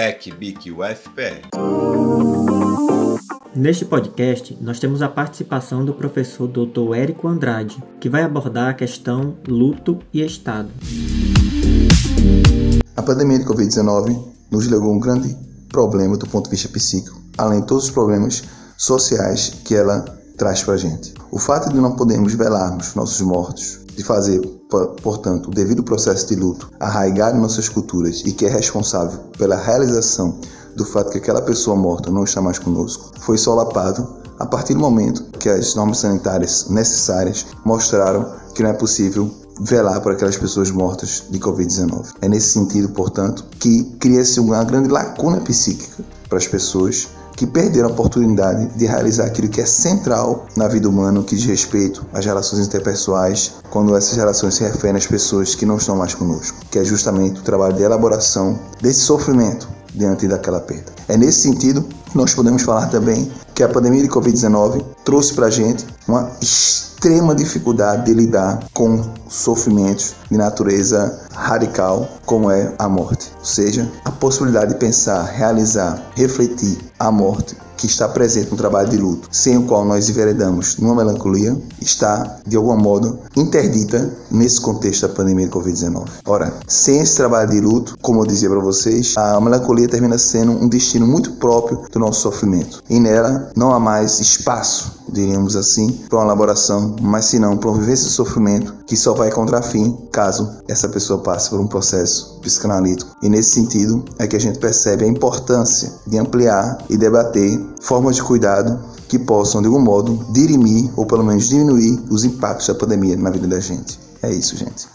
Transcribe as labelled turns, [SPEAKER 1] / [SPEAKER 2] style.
[SPEAKER 1] PEC BIC UFPE.
[SPEAKER 2] Neste podcast, nós temos a participação do professor Dr. Érico Andrade, que vai abordar a questão luto e Estado.
[SPEAKER 3] A pandemia de Covid-19 nos levou um grande problema do ponto de vista psíquico, além de todos os problemas sociais que ela traz para a gente. O fato de não podermos velarmos nossos mortos, de fazer, portanto, o devido processo de luto arraigado em nossas culturas e que é responsável pela realização do fato que aquela pessoa morta não está mais conosco, foi solapado a partir do momento que as normas sanitárias necessárias mostraram que não é possível velar por aquelas pessoas mortas de Covid-19. É nesse sentido, portanto, que cria-se uma grande lacuna psíquica para as pessoas que perderam a oportunidade de realizar aquilo que é central na vida humana, que diz respeito às relações interpessoais, quando essas relações se referem às pessoas que não estão mais conosco, que é justamente o trabalho de elaboração desse sofrimento diante daquela perda. É nesse sentido que nós podemos falar também que a pandemia de Covid-19 trouxe para a gente uma extrema dificuldade de lidar com sofrimentos de natureza radical, como é a morte. Ou seja, a possibilidade de pensar, realizar, refletir a morte que está presente no trabalho de luto, sem o qual nós enveredamos numa melancolia, está, de algum modo, interdita nesse contexto da pandemia de Covid-19. Ora, sem esse trabalho de luto, como eu dizia para vocês, a melancolia termina sendo um destino muito próprio do nosso sofrimento. E nela não há mais espaço, diríamos assim, para uma elaboração, mas para uma vivência de sofrimento que só vai encontrar fim caso essa pessoa passe por um processo psicanalítico. E nesse sentido é que a gente percebe a importância de ampliar e debater formas de cuidado que possam, de algum modo, dirimir ou pelo menos diminuir os impactos da pandemia na vida da gente. É isso, gente.